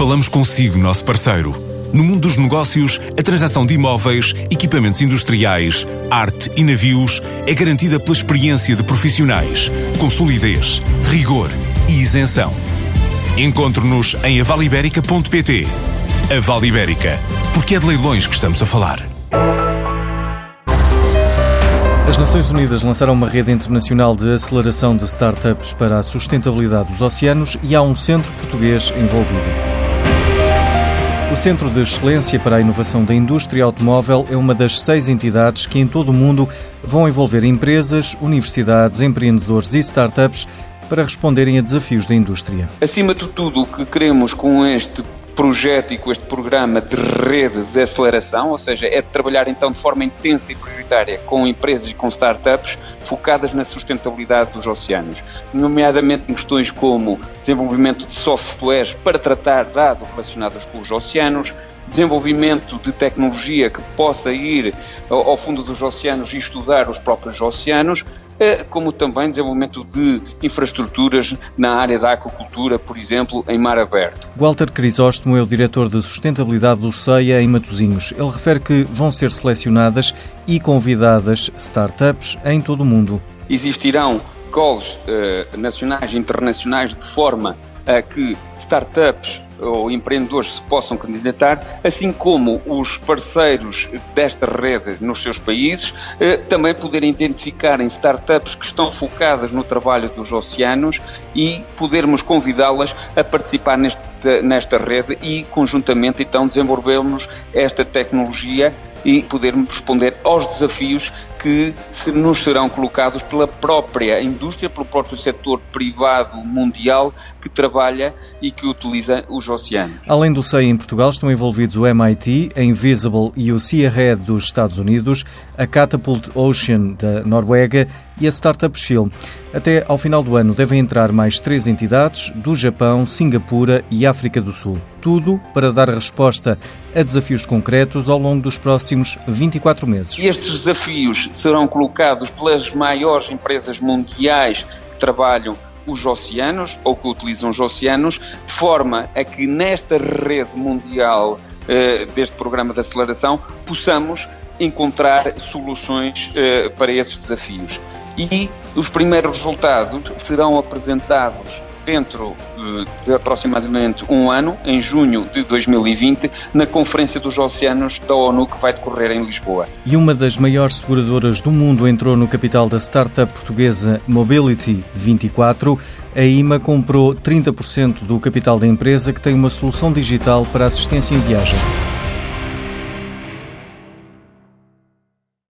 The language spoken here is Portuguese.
Falamos consigo, nosso parceiro. No mundo dos negócios, a transação de imóveis, equipamentos industriais, arte e navios é garantida pela experiência de profissionais, com solidez, rigor e isenção. Encontre-nos em avaliberica.pt. A Vale Ibérica, porque é de leilões que estamos a falar. As Nações Unidas lançaram uma rede internacional de aceleração de startups para a sustentabilidade dos oceanos e há um centro português envolvido. O Centro de Excelência para a Inovação da Indústria Automóvel é uma das seis entidades que em todo o mundo vão envolver empresas, universidades, empreendedores e startups para responderem a desafios da indústria. Acima de tudo, o que queremos com este projeto e com este programa de rede de aceleração, ou seja, é de trabalhar então de forma intensa e prioritária com empresas e com startups focadas na sustentabilidade dos oceanos, nomeadamente em questões como desenvolvimento de softwares para tratar dados relacionados com os oceanos, desenvolvimento de tecnologia que possa ir ao fundo dos oceanos e estudar os próprios oceanos, como também desenvolvimento de infraestruturas na área da aquacultura, por exemplo, em mar aberto. Walter Crisóstomo é o diretor de sustentabilidade do CEIA em Matosinhos. Ele refere que vão ser selecionadas e convidadas startups em todo o mundo. Existirão calls eh, nacionais e internacionais de forma a que startups ou empreendedores se possam candidatar, assim como os parceiros desta rede nos seus países eh, também poderem identificarem startups que estão focadas no trabalho dos oceanos e podermos convidá-las a participar neste, nesta rede e conjuntamente então desenvolvermos esta tecnologia e podermos responder aos desafios que nos serão colocados pela própria indústria, pelo próprio setor privado mundial que trabalha e que utiliza os oceanos. Além do SEI em Portugal, estão envolvidos o MIT, a Invisible e o Seahead dos Estados Unidos, a Catapult Ocean da Noruega e a Startup Shield. Até ao final do ano devem entrar mais três entidades do Japão, Singapura e África do Sul. Tudo para dar resposta a desafios concretos ao longo dos próximos 24 meses. E estes desafios serão colocados pelas maiores empresas mundiais que trabalham os oceanos ou que utilizam os oceanos, de forma a que nesta rede mundial eh, deste programa de aceleração possamos encontrar soluções eh, para esses desafios. E os primeiros resultados serão apresentados dentro eh, de aproximadamente um ano, em junho de 2020, na Conferência dos Oceanos da ONU que vai decorrer em Lisboa. E uma das maiores seguradoras do mundo entrou no capital da startup portuguesa Mobility 24. A IMA comprou 30% do capital da empresa que tem uma solução digital para assistência em viagem.